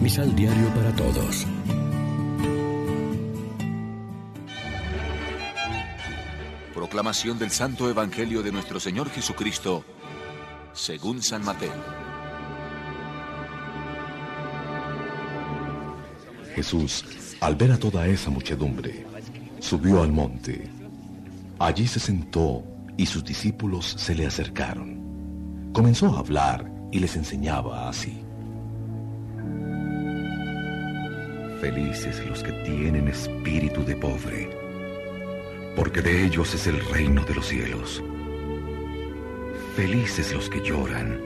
Misal Diario para Todos. Proclamación del Santo Evangelio de nuestro Señor Jesucristo, según San Mateo. Jesús, al ver a toda esa muchedumbre, subió al monte. Allí se sentó y sus discípulos se le acercaron. Comenzó a hablar y les enseñaba así. Felices los que tienen espíritu de pobre, porque de ellos es el reino de los cielos. Felices los que lloran,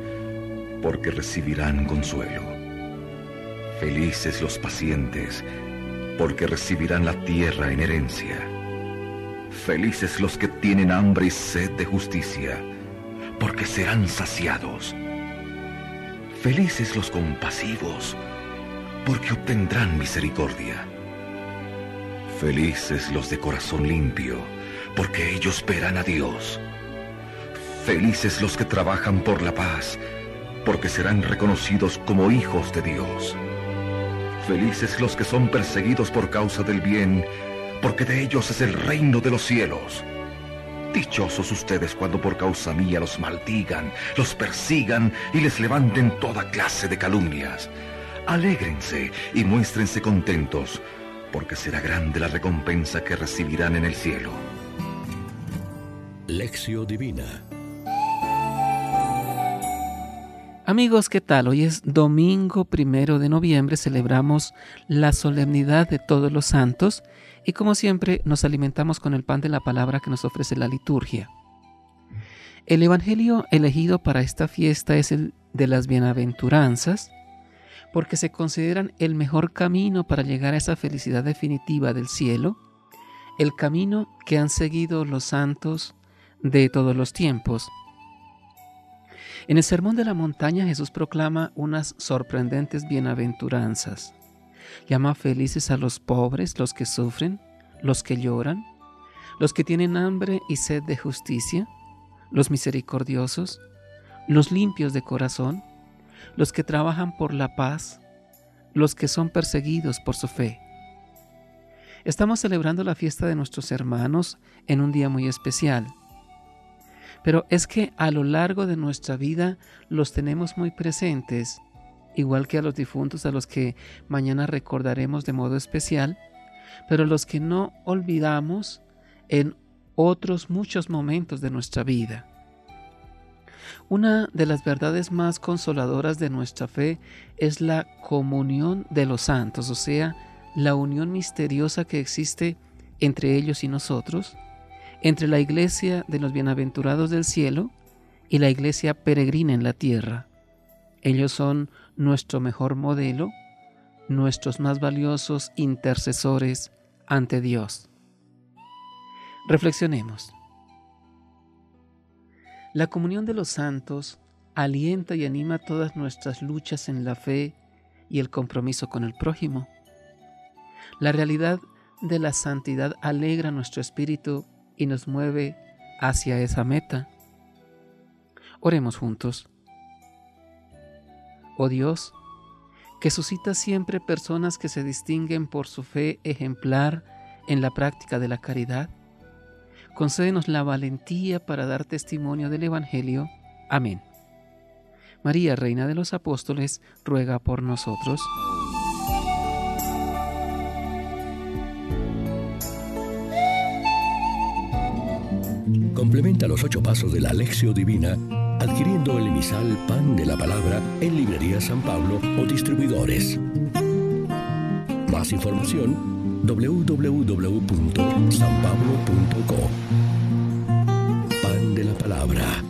porque recibirán consuelo. Felices los pacientes, porque recibirán la tierra en herencia. Felices los que tienen hambre y sed de justicia, porque serán saciados. Felices los compasivos, porque obtendrán misericordia. Felices los de corazón limpio, porque ellos verán a Dios. Felices los que trabajan por la paz, porque serán reconocidos como hijos de Dios. Felices los que son perseguidos por causa del bien, porque de ellos es el reino de los cielos. Dichosos ustedes cuando por causa mía los maldigan, los persigan y les levanten toda clase de calumnias. Alégrense y muéstrense contentos, porque será grande la recompensa que recibirán en el cielo. Lección Divina Amigos, ¿qué tal? Hoy es domingo primero de noviembre, celebramos la solemnidad de todos los santos y como siempre nos alimentamos con el pan de la palabra que nos ofrece la liturgia. El Evangelio elegido para esta fiesta es el de las bienaventuranzas, porque se consideran el mejor camino para llegar a esa felicidad definitiva del cielo, el camino que han seguido los santos de todos los tiempos. En el Sermón de la Montaña Jesús proclama unas sorprendentes bienaventuranzas. Llama felices a los pobres, los que sufren, los que lloran, los que tienen hambre y sed de justicia, los misericordiosos, los limpios de corazón, los que trabajan por la paz, los que son perseguidos por su fe. Estamos celebrando la fiesta de nuestros hermanos en un día muy especial pero es que a lo largo de nuestra vida los tenemos muy presentes, igual que a los difuntos a los que mañana recordaremos de modo especial, pero los que no olvidamos en otros muchos momentos de nuestra vida. Una de las verdades más consoladoras de nuestra fe es la comunión de los santos, o sea, la unión misteriosa que existe entre ellos y nosotros, entre la iglesia de los bienaventurados del cielo y la iglesia peregrina en la tierra. Ellos son nuestro mejor modelo, nuestros más valiosos intercesores ante Dios. Reflexionemos. La comunión de los santos alienta y anima todas nuestras luchas en la fe y el compromiso con el prójimo. La realidad de la santidad alegra nuestro espíritu y nos mueve hacia esa meta. Oremos juntos. Oh Dios, que suscita siempre personas que se distinguen por su fe ejemplar en la práctica de la caridad, concédenos la valentía para dar testimonio del Evangelio. Amén. María, Reina de los Apóstoles, ruega por nosotros. Complementa los ocho pasos de la Alexio Divina adquiriendo el emisal Pan de la Palabra en Librería San Pablo o distribuidores. Más información www.sanpablo.co Pan de la Palabra.